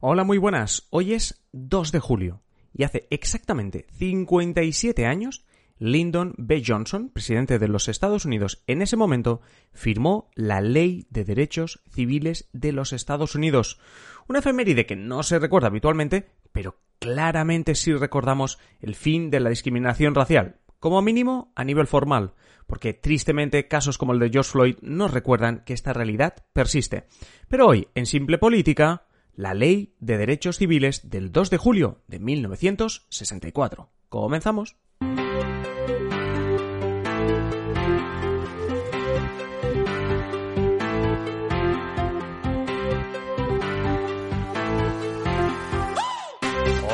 Hola, muy buenas. Hoy es 2 de julio y hace exactamente 57 años Lyndon B. Johnson, presidente de los Estados Unidos en ese momento, firmó la Ley de Derechos Civiles de los Estados Unidos. Una efeméride que no se recuerda habitualmente, pero claramente sí recordamos el fin de la discriminación racial, como mínimo a nivel formal, porque tristemente casos como el de George Floyd nos recuerdan que esta realidad persiste. Pero hoy, en Simple Política, la Ley de Derechos Civiles del 2 de julio de 1964. Comenzamos.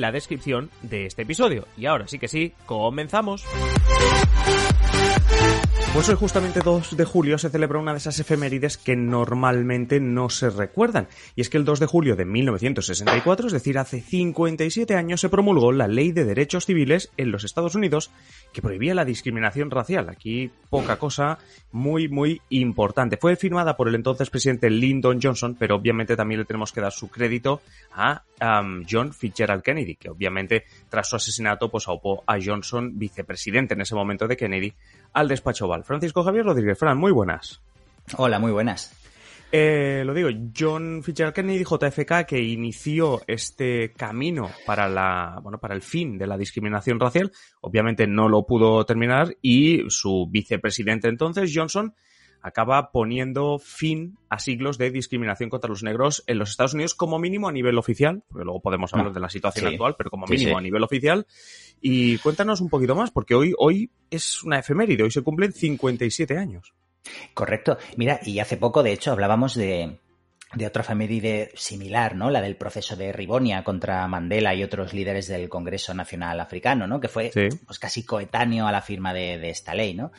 la descripción de este episodio. Y ahora sí que sí, comenzamos. Pues hoy justamente 2 de julio se celebra una de esas efemérides que normalmente no se recuerdan. Y es que el 2 de julio de 1964, es decir, hace 57 años, se promulgó la Ley de Derechos Civiles en los Estados Unidos que prohibía la discriminación racial. Aquí poca cosa muy, muy importante. Fue firmada por el entonces presidente Lyndon Johnson, pero obviamente también le tenemos que dar su crédito a John Fitzgerald Kennedy, que obviamente tras su asesinato pues aupó a Johnson, vicepresidente en ese momento de Kennedy, al despacho Oval. Francisco Javier Rodríguez, Fran, muy buenas. Hola, muy buenas. Eh, lo digo, John Fitzgerald Kennedy, JFK, que inició este camino para la, bueno, para el fin de la discriminación racial, obviamente no lo pudo terminar y su vicepresidente entonces, Johnson, acaba poniendo fin a siglos de discriminación contra los negros en los Estados Unidos como mínimo a nivel oficial, porque luego podemos hablar de la situación Sí. actual, pero como mínimo sí. a nivel oficial. Y cuéntanos un poquito más, porque hoy, hoy es una efeméride, hoy se cumplen 57 años. Correcto. Mira, y hace poco, de hecho, hablábamos de, de otra efeméride similar, ¿no? La del proceso de Ribonia contra Mandela y otros líderes del Congreso Nacional Africano, ¿no? Que fue pues, casi coetáneo a la firma de, de esta ley, ¿no?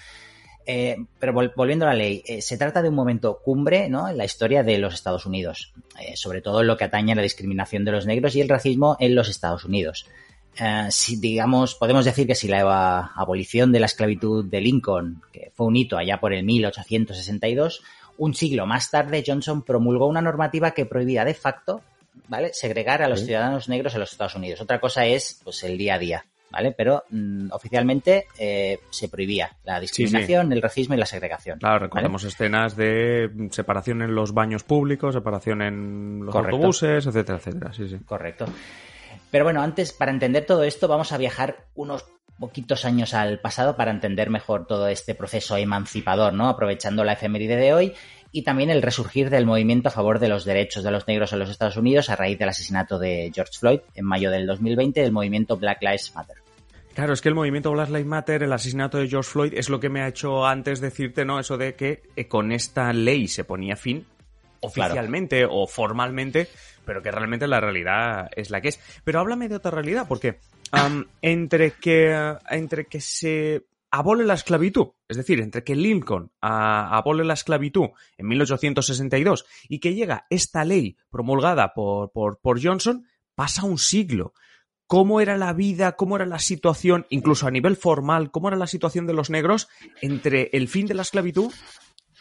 Eh, pero vol- volviendo a la ley, eh, se trata de un momento cumbre ¿no? en la historia de los Estados Unidos, eh, sobre todo en lo que atañe a la discriminación de los negros y el racismo en los Estados Unidos. Eh, si digamos, podemos decir que si la abolición de la esclavitud de Lincoln, que fue un hito allá por el 1862, un siglo más tarde Johnson promulgó una normativa que prohibía de facto, ¿vale? segregar a los Sí. ciudadanos negros en los Estados Unidos. Otra cosa es pues el día a día, ¿vale? Pero mm, oficialmente eh, se prohibía la discriminación, el racismo y la segregación. Claro, ¿vale? recordamos escenas de separación en los baños públicos, separación en los Correcto. autobuses, etcétera, etcétera. Sí, sí. Correcto. Pero bueno, antes, para entender todo esto, vamos a viajar unos poquitos años al pasado para entender mejor todo este proceso emancipador, ¿no? Aprovechando la efeméride de hoy y también el resurgir del movimiento a favor de los derechos de los negros en los Estados Unidos a raíz del asesinato de George Floyd en mayo del 2020 del movimiento Black Lives Matter. Claro, es que el movimiento Black Lives Matter, el asesinato de George Floyd, es lo que me ha hecho antes decirte, ¿no? Eso de que eh, con esta ley se ponía fin oficialmente o formalmente, pero que realmente la realidad es la que es. Pero háblame de otra realidad, porque entre que entre que se abole la esclavitud, es decir, entre que Lincoln ah, abole la esclavitud en 1862 y que llega esta ley promulgada por, por, por Johnson, pasa un siglo. Cómo era la vida, cómo era la situación, incluso a nivel formal, cómo era la situación de los negros entre el fin de la esclavitud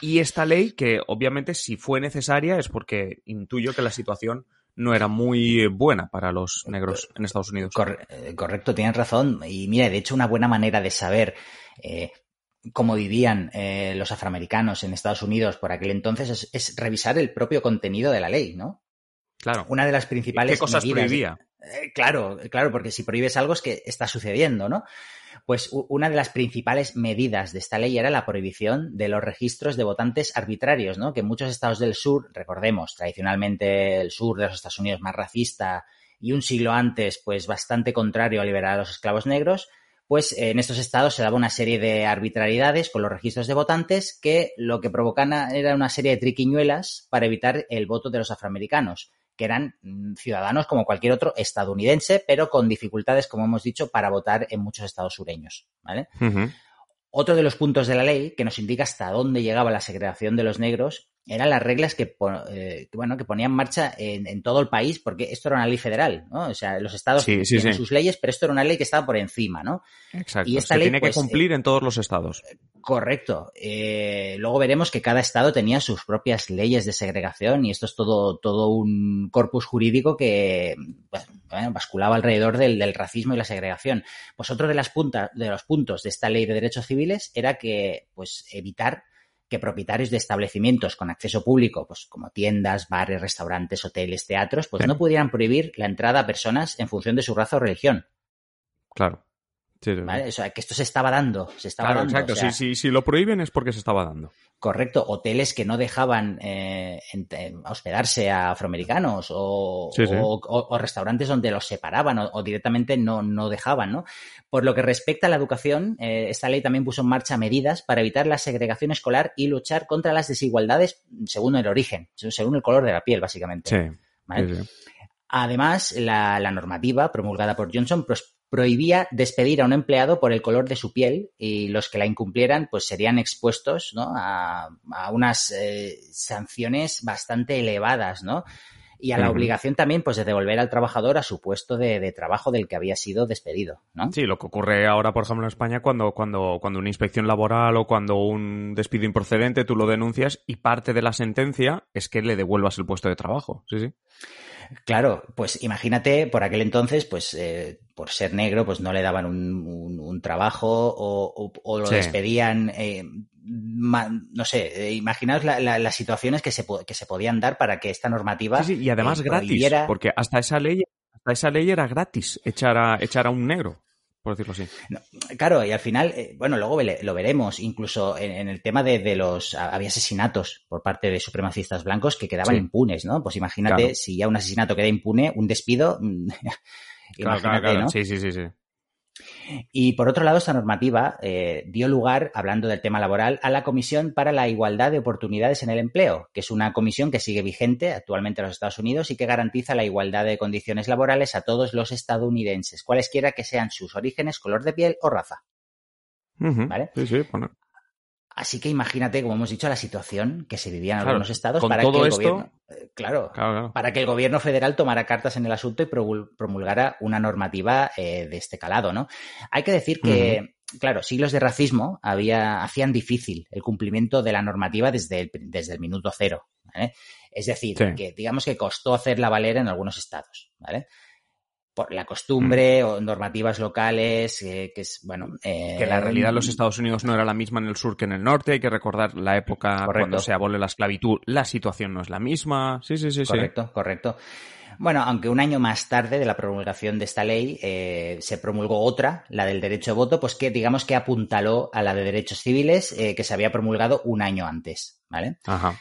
y esta ley, que obviamente si fue necesaria es porque intuyo que la situación no era muy buena para los negros en Estados Unidos. Eh, correcto, tienes razón. Y mira, de hecho, una buena manera de saber eh, cómo vivían eh, los afroamericanos en Estados Unidos por aquel entonces es, es revisar el propio contenido de la ley, ¿no? Claro. Una de las principales ¿Qué cosas prohibía? Eh, claro, claro, porque si prohíbes algo es que está sucediendo, ¿no? Pues una de las principales medidas de esta ley era la prohibición de los registros de votantes arbitrarios, ¿no? Que muchos estados del sur, recordemos, tradicionalmente el sur de los Estados Unidos más racista y un siglo antes, pues bastante contrario a liberar a los esclavos negros, pues en estos estados se daba una serie de arbitrariedades con los registros de votantes que lo que provocaban era una serie de triquiñuelas para evitar el voto de los afroamericanos que eran mm, ciudadanos como cualquier otro estadounidense, pero con dificultades, como hemos dicho, para votar en muchos estados sureños. ¿vale? Otro de los puntos de la ley que nos indica hasta dónde llegaba la segregación de los negros eran las reglas que, eh, bueno, que ponía en marcha en, todo el país, porque esto era una ley federal, ¿no? O sea, los estados tienen sus leyes, pero esto era una ley que estaba por encima, ¿no? Exacto. Y esta ley, tiene que pues, cumplir en todos los estados. Correcto. Eh, luego veremos que cada estado tenía sus propias leyes de segregación y esto es todo, todo un corpus jurídico que basculaba alrededor del, del, racismo y la segregación. Pues otro de, las puntas, de los puntos de esta ley de derechos civiles era que, pues, evitar que propietarios de establecimientos con acceso público, pues como tiendas, bares, restaurantes, hoteles, teatros, pues no pudieran prohibir la entrada a personas en función de su raza o religión. Claro. O sea, que esto se estaba dando. Se estaba dando, exacto. si, lo prohíben es porque se estaba dando. Correcto. Hoteles que no dejaban eh, hospedarse a afroamericanos o, restaurantes donde los separaban o, directamente no, no, dejaban, ¿no? Por lo que respecta a la educación, eh, esta ley también puso en marcha medidas para evitar la segregación escolar y luchar contra las desigualdades según el origen, según el color de la piel, básicamente. Además, la, la, normativa promulgada por Johnson prohibía despedir a un empleado por el color de su piel y los que la incumplieran pues serían expuestos ¿no? a, unas eh, sanciones bastante elevadas, ¿no? Y a la obligación también pues de devolver al trabajador a su puesto de, trabajo del que había sido despedido, ¿no? Sí, lo que ocurre ahora, por ejemplo, en España cuando, cuando, cuando una inspección laboral o cuando un despido improcedente tú lo denuncias y parte de la sentencia es que le devuelvas el puesto de trabajo. Sí, sí. Claro, pues imagínate, por aquel entonces, pues eh, por ser negro, pues no le daban un, trabajo o, lo despedían. Eh, no sé, eh, imaginaos las situaciones que se, que se podían dar para que esta normativa. Sí, y además gratis, porque hasta esa ley, hasta esa ley era gratis echar a, echar a un negro por decirlo así. claro, y al final, eh, bueno, luego lo veremos, incluso en, el tema de, los, había asesinatos por parte de supremacistas blancos que quedaban impunes, ¿no? Pues imagínate si ya un asesinato queda impune, un despido, imagínate, ¿no? Sí, sí, sí, sí. Y por otro lado, esta normativa eh, dio lugar, hablando del tema laboral, a la Comisión para la Igualdad de Oportunidades en el Empleo, que es una comisión que sigue vigente actualmente en los Estados Unidos y que garantiza la igualdad de condiciones laborales a todos los estadounidenses, cualesquiera que sean sus orígenes, color de piel o raza. ¿Vale? Sí, sí, Así que imagínate, como hemos dicho, la situación que se vivía en algunos estados para que el gobierno, eh, claro, para que el gobierno federal tomara cartas en el asunto y promulgara una normativa eh, de este calado, ¿no? Hay que decir que, claro, siglos de racismo había, hacían difícil el cumplimiento de la normativa desde el, desde el minuto cero. Es decir, que digamos que costó hacerla valer en algunos estados, ¿vale? Por la costumbre o normativas locales, eh, que es, bueno... que la realidad en los Estados Unidos no era la misma en el sur que en el norte, hay que recordar la época cuando se abole la esclavitud, la situación no es la misma, sí, sí, sí. Correcto, correcto. Bueno, aunque un año más tarde de la promulgación de esta ley eh, se promulgó otra, la del derecho de voto, pues que digamos que apuntaló a la de derechos civiles eh, que se había promulgado un año antes, ¿vale? Ajá.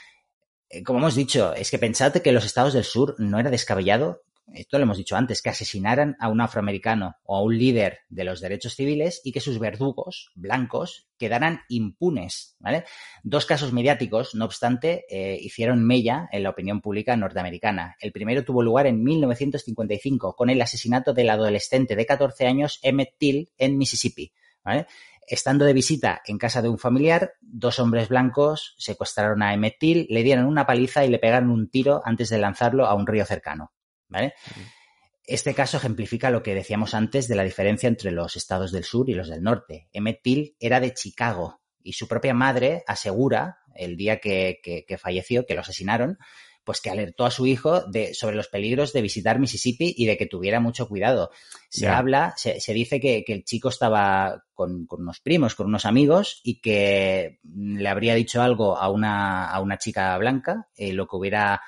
Como hemos dicho, es que pensad que los estados del sur no era descabellado esto lo hemos dicho antes, que asesinaran a un afroamericano o a un líder de los derechos civiles y que sus verdugos blancos quedaran impunes, ¿vale? Dos casos mediáticos, no obstante, eh, hicieron mella en la opinión pública norteamericana. El primero tuvo lugar en 1955 con el asesinato del adolescente de 14 años Emmett Till en Mississippi, Estando de visita en casa de un familiar, dos hombres blancos secuestraron a Emmett Till, le dieron una paliza y le pegaron un tiro antes de lanzarlo a un río cercano. ¿Vale? Este caso ejemplifica lo que decíamos antes de la diferencia entre los estados del sur y los del norte. Emmett Till era de Chicago y su propia madre asegura, el día que, falleció, que lo asesinaron, pues que alertó a su hijo de, sobre los peligros de visitar Mississippi y de que tuviera mucho cuidado. Se habla, se, dice que, el chico estaba con, unos primos, con unos amigos y que le habría dicho algo a una, a una chica blanca, eh, lo que hubiera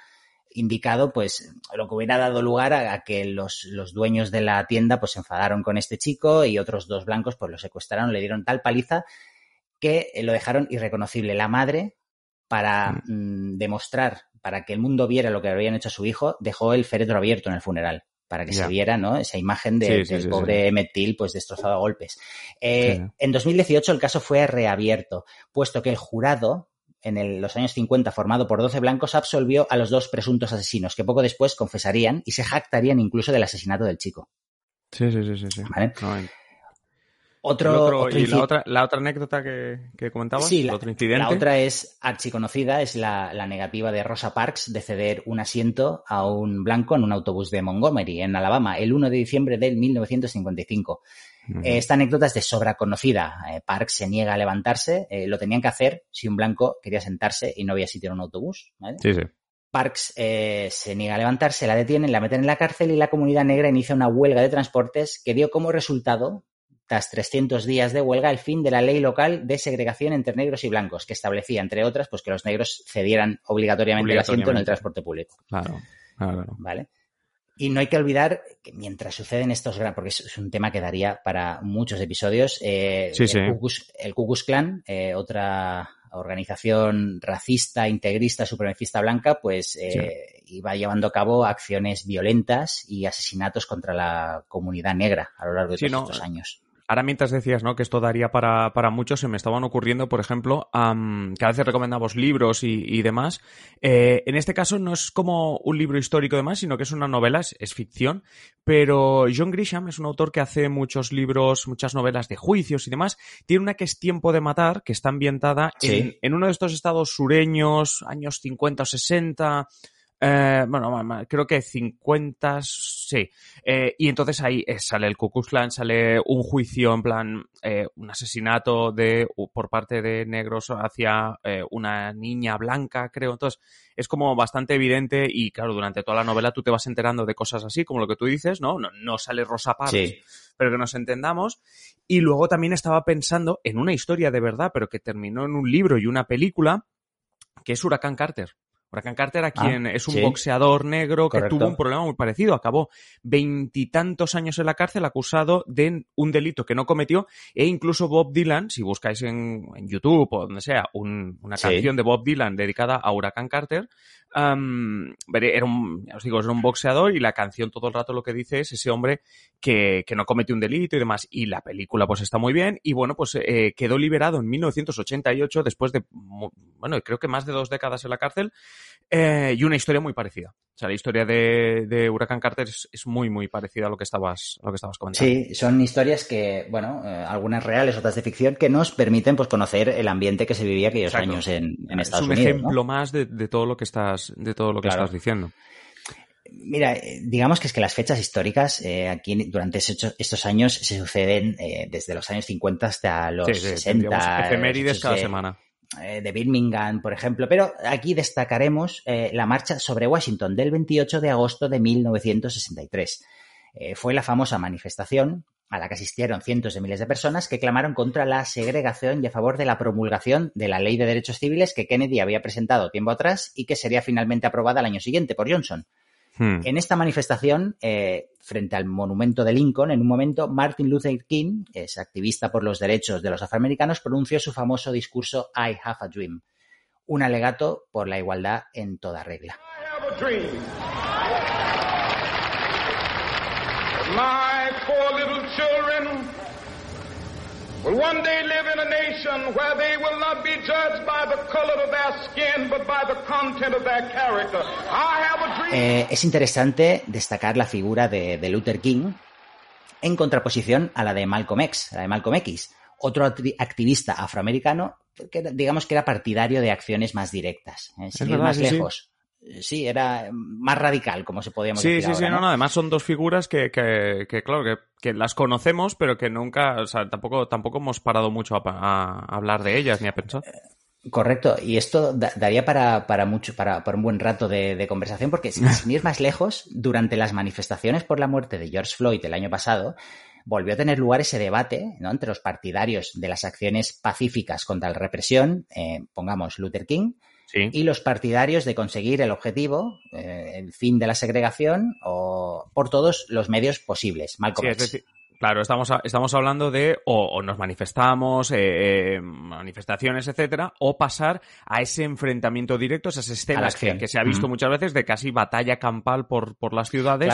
indicado, pues, lo que hubiera dado lugar a, que los, los, dueños de la tienda, pues, se enfadaron con este chico y otros dos blancos, pues, lo secuestraron, le dieron tal paliza que lo dejaron irreconocible. La madre, para mm. Mm, demostrar, para que el mundo viera lo que habían hecho a su hijo, dejó el féretro abierto en el funeral para que se viera ¿no? esa imagen de, del pobre Emmett Till pues destrozado a golpes. Eh, en 2018 el caso fue reabierto, puesto que el jurado en los años 50 formado por 12 blancos absolvió a los dos presuntos asesinos, que poco después confesarían y se jactarían incluso del asesinato del chico. Sí, sí, sí, sí. ¿Vale? Otro, ¿Y la otra, la otra anécdota que, que comentabas? Sí, la, otro incidente? la otra es archiconocida, es la, la, negativa de Rosa Parks de ceder un asiento a un blanco en un autobús de Montgomery, en Alabama, el 1 de diciembre del 1955. Esta anécdota es de sobra conocida. Eh, Parks se niega a levantarse, eh, lo tenían que hacer si un blanco quería sentarse y no había sitio en un autobús. ¿vale? Sí, sí. Parks eh, se niega a levantarse, la detienen, la meten en la cárcel y la comunidad negra inicia una huelga de transportes que dio como resultado tras 300 días de huelga, el fin de la ley local de segregación entre negros y blancos, que establecía, entre otras, pues que los negros cedieran obligatoriamente, el asiento en el transporte público. Claro, claro. ¿Vale? Y no hay que olvidar que mientras suceden estos porque es un tema que daría para muchos episodios, eh, sí, sí. el, Klux Klan, eh, otra organización racista, integrista, supremacista blanca, pues eh, sí. iba llevando a cabo acciones violentas y asesinatos contra la comunidad negra a lo largo de todos no, estos años ahora mientras decías ¿no? que esto daría para, para muchos, se me estaban ocurriendo, por ejemplo, um, que a veces recomendamos libros y, y demás. Eh, en este caso no es como un libro histórico y demás, sino que es una novela, es, es, ficción, pero John Grisham es un autor que hace muchos libros, muchas novelas de juicios y demás. Tiene una que es Tiempo de Matar, que está ambientada sí. en, en uno de estos estados sureños, años 50 o 60. Eh, bueno, creo que 50, sí. Eh, y entonces ahí eh, sale el Ku Klux Klan, sale un juicio en plan, eh, un asesinato de, por parte de negros hacia eh, una niña blanca, creo. Entonces es como bastante evidente y claro, durante toda la novela tú te vas enterando de cosas así, como lo que tú dices, ¿no? No, no sale Rosa Parks, sí. pero que nos entendamos. Y luego también estaba pensando en una historia de verdad, pero que terminó en un libro y una película, que es Huracán Carter. Huracán Carter, a quien ah, es un sí. boxeador negro que Correcto. tuvo un problema muy parecido. Acabó veintitantos años en la cárcel acusado de un delito que no cometió e incluso Bob Dylan, si buscáis en, en YouTube o donde sea un, una Sí. canción de Bob Dylan dedicada a Huracán Carter, era un, ya os digo, era un boxeador y la canción todo el rato lo que dice es ese hombre que, que no cometió un delito y demás. Y la película pues está muy bien y bueno, pues eh, quedó liberado en 1988 después de, bueno, creo que más de dos décadas en la cárcel eh, y una historia muy parecida. O sea, la historia de, de Huracán Carter es, es muy, muy parecida a lo que estabas, a lo que estabas comentando. Sí, son historias que, bueno, eh, algunas reales, otras de ficción, que nos permiten pues conocer el ambiente que se vivía aquellos Exacto. años en, en es Estados un Unidos. ejemplo ¿no? más de, de todo lo que estás, de todo lo que Claro. estás diciendo. Mira, eh, digamos que es que las fechas históricas eh, aquí durante estos, estos años se suceden eh, desde los años 50 hasta los Sí, sí, 60. tendríamos efemérides cada de- semana. eh, de Birmingham, por ejemplo, pero aquí destacaremos eh, la marcha sobre Washington del 28 de agosto de 1963. Eh, fue la famosa manifestación a la que asistieron cientos de miles de personas que clamaron contra la segregación y a favor de la promulgación de la Ley de Derechos Civiles que Kennedy había presentado tiempo atrás y que sería finalmente aprobada al año siguiente por Johnson. Hmm. En esta manifestación, eh, frente al monumento de Lincoln, en un momento, Martin Luther King, que es activista por los derechos de los afroamericanos, pronunció su famoso discurso I Have a Dream, un alegato por la igualdad en toda regla. I have a dream. My children will one day live in a nation where they will not be judged by the color of their skin, but by the content of their character. I have a dream. Eh, es interesante destacar la figura de, de Luther King en contraposición a la de Malcolm X, la de Malcolm X, otro acti- activista afroamericano que digamos que era partidario de acciones más directas, eh, sin ir verdad, más sí, sí. lejos. Eh, Sí, era más radical, como se podíamos Sí, decir sí, sí, ahora, no, no, además son dos figuras que, que, que claro, que, que las conocemos, pero que nunca, o sea, tampoco, tampoco hemos parado mucho a, a hablar de ellas ni a pensar. Correcto, y esto da- daría para, para mucho, para, para un buen rato de, de conversación, porque sin, sin ir más lejos, durante las manifestaciones por la muerte de George Floyd el año pasado, volvió a tener lugar ese debate ¿no? entre los partidarios de las acciones pacíficas contra la represión, eh, pongamos Luther King, y los partidarios de conseguir el objetivo, eh, el fin de la segregación, o por todos los medios posibles. Malcolm. Claro, estamos, estamos hablando de o, nos manifestamos, eh, eh, manifestaciones, etcétera, o pasar a ese enfrentamiento directo, esas escenas que, se ha visto muchas veces de casi batalla campal por, por las ciudades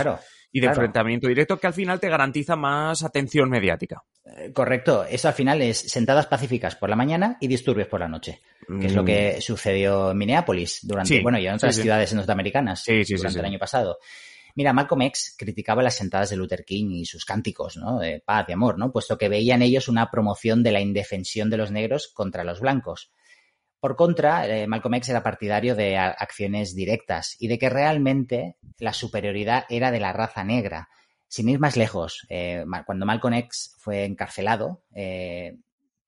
y de enfrentamiento directo que al final te garantiza más atención mediática. Eh, correcto, eso al final es sentadas pacíficas por la mañana y disturbios por la noche, que es lo que mm. sucedió en Minneapolis durante, bueno, y en otras ciudades norteamericanas durante el año pasado. Mira, Malcolm X criticaba las sentadas de Luther King y sus cánticos, ¿no? De paz y amor, ¿no? Puesto que veían ellos una promoción de la indefensión de los negros contra los blancos. Por contra, eh, Malcolm X era partidario de acciones directas y de que realmente la superioridad era de la raza negra. Sin ir más lejos, eh, cuando Malcolm X fue encarcelado, eh,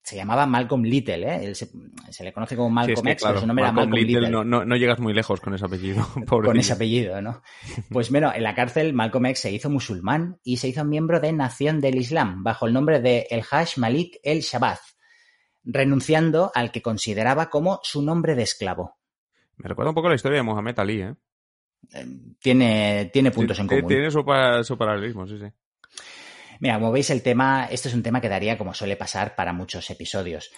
se llamaba Malcolm Little, ¿eh? se, le conoce como Malcolm X, pero su nombre era Malcolm Little. No, llegas muy lejos con ese apellido. con ese apellido, ¿no? Pues bueno, en la cárcel Malcolm X se hizo musulmán y se hizo miembro de Nación del Islam bajo el nombre de El Hajj Malik El Shabazz, renunciando al que consideraba como su nombre de esclavo. Me recuerda un poco la historia de Mohamed Ali, ¿eh? eh tiene, tiene puntos en común. Tiene su, su paralelismo, sí, sí. Mira, como veis, el tema, este es un tema que daría, como suele pasar, para muchos episodios.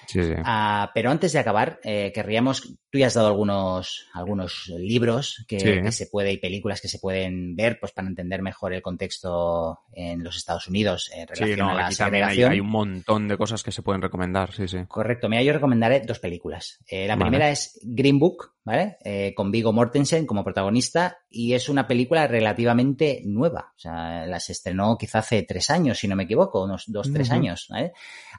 Ah, pero antes de acabar, eh, querríamos, tú ya has dado algunos, algunos libros que, se puede y películas que se pueden ver, pues para entender mejor el contexto en los Estados Unidos en relación a la segregación. Hay, un montón de cosas que se pueden recomendar, sí, sí. Correcto. Mira, yo recomendaré dos películas. Eh, la primera es Green Book, ¿vale? Eh, con Vigo Mortensen como protagonista y es una película relativamente nueva. O sea, la se estrenó quizá hace tres años, si no me equivoco, unos dos, tres años.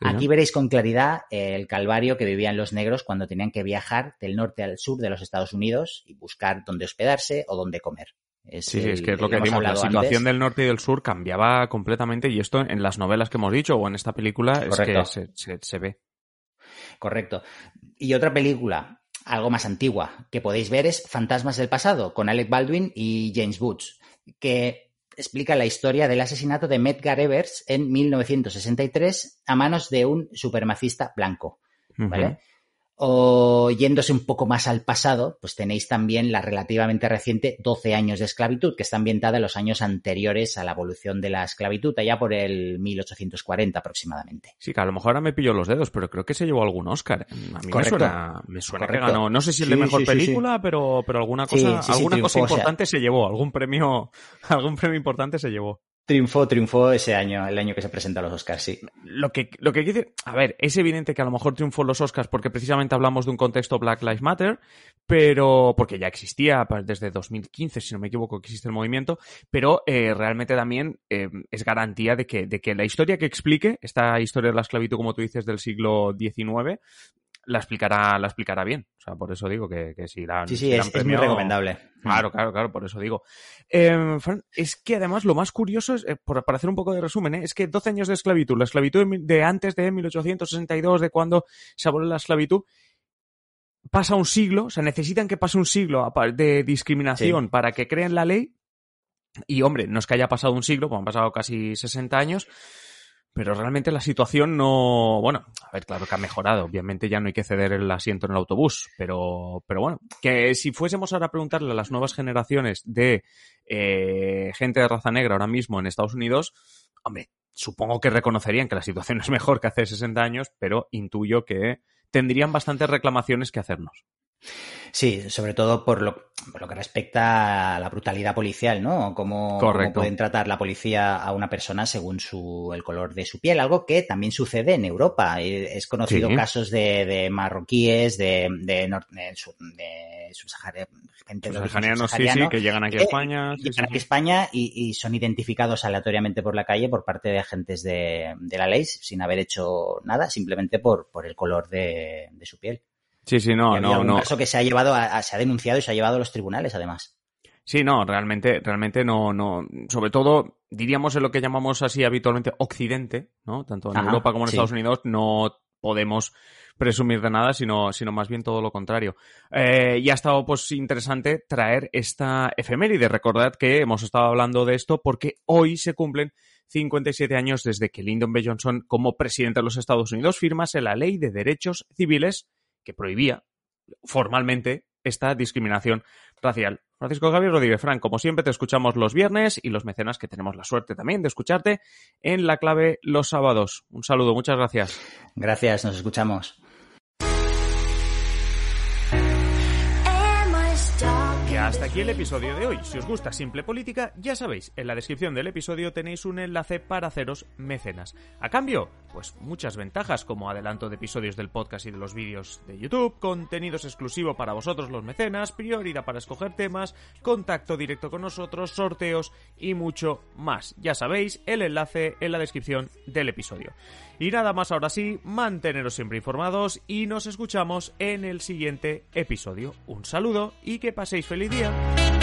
Aquí veréis con claridad el calvario que vivían los negros cuando tenían que viajar del norte al sur de los Estados Unidos y buscar dónde hospedarse o dónde comer. sí, es que es lo que decimos, la situación del norte y del sur cambiaba completamente y esto en las novelas que hemos dicho o en esta película es que se ve. Correcto. Y otra película algo más antigua que podéis ver es Fantasmas del pasado con Alec Baldwin y James Woods, que explica la historia del asesinato de Medgar Evers en 1963 a manos de un supremacista blanco. ¿vale? O yéndose un poco más al pasado, pues tenéis también la relativamente reciente 12 años de esclavitud, que está ambientada en los años anteriores a la evolución de la esclavitud, allá por el 1840 aproximadamente. Sí, que a lo mejor ahora me pillo los dedos, pero creo que se llevó algún Oscar. A mí me suena, me suena que ganó. No sé si el de mejor película, pero, pero alguna cosa, alguna cosa importante se llevó, algún premio, algún premio importante se llevó. Triunfó, triunfó ese año, el año que se presenta a los Oscars, sí. Lo que, lo que quiere, a ver, es evidente que a lo mejor triunfó los Oscars porque precisamente hablamos de un contexto Black Lives Matter, pero porque ya existía desde 2015, si no me equivoco, que existe el movimiento, pero eh, realmente también eh, es garantía de que, de que la historia que explique, esta historia de la esclavitud, como tú dices, del siglo XIX, la explicará, la explicará bien. O sea, por eso digo que, que si la. Sí, sí, es, muy recomendable. Claro, claro, claro, por eso digo. Eh, es que además lo más curioso es, eh, para hacer un poco de resumen, ¿eh? es que 12 años de esclavitud, la esclavitud de antes de 1862, de cuando se abolió la esclavitud, pasa un siglo, o sea, necesitan que pase un siglo de discriminación para que creen la ley. Y hombre, no es que haya pasado un siglo, pues han pasado casi 60 años, pero realmente la situación no, bueno, a ver, claro que ha mejorado. Obviamente ya no hay que ceder el asiento en el autobús, pero, pero bueno, que si fuésemos ahora a preguntarle a las nuevas generaciones de eh, gente de raza negra ahora mismo en Estados Unidos, hombre, supongo que reconocerían que la situación es mejor que hace 60 años, pero intuyo que tendrían bastantes reclamaciones que hacernos. Sí, sobre todo por lo, lo, que respecta a la brutalidad policial, ¿no? Cómo, cómo, pueden tratar la policía a una persona según su, el color de su piel, algo que también sucede en Europa. Es conocido casos de, de, marroquíes, de, de, de, gente subsaharianos, sí, sí, que llegan aquí a España. llegan aquí a España y, y, son identificados aleatoriamente por la calle por parte de agentes de, de la ley sin haber hecho nada, simplemente por, por el color de, de su piel. Sí, sí, no, no, un caso que se ha llevado, se ha denunciado y se ha llevado a los tribunales, además. Sí, no, realmente, realmente no, no. Sobre todo, diríamos en lo que llamamos así habitualmente Occidente, ¿no? Tanto en Europa como en Estados Unidos, no podemos presumir de nada, sino, sino más bien todo lo contrario. Eh, y ha estado pues interesante traer esta efeméride. Recordad que hemos estado hablando de esto porque hoy se cumplen 57 años desde que Lyndon B. Johnson, como presidente de los Estados Unidos, firmase la Ley de Derechos Civiles que prohibía formalmente esta discriminación racial. Francisco Javier Rodríguez Fran, como siempre, te escuchamos los viernes y los mecenas que tenemos la suerte también de escucharte en la clave los sábados. Un saludo, muchas gracias. Gracias, nos escuchamos. Hasta aquí el episodio de hoy. Si os gusta Simple Política, ya sabéis, en la descripción del episodio tenéis un enlace para haceros mecenas. A cambio, pues muchas ventajas como adelanto de episodios del podcast y de los vídeos de YouTube, contenidos exclusivos para vosotros los mecenas, prioridad para escoger temas, contacto directo con nosotros, sorteos y mucho más. Ya sabéis, el enlace en la descripción del episodio. Y nada más ahora sí, manteneros siempre informados y nos escuchamos en el siguiente episodio. Un saludo y que paséis feliz día.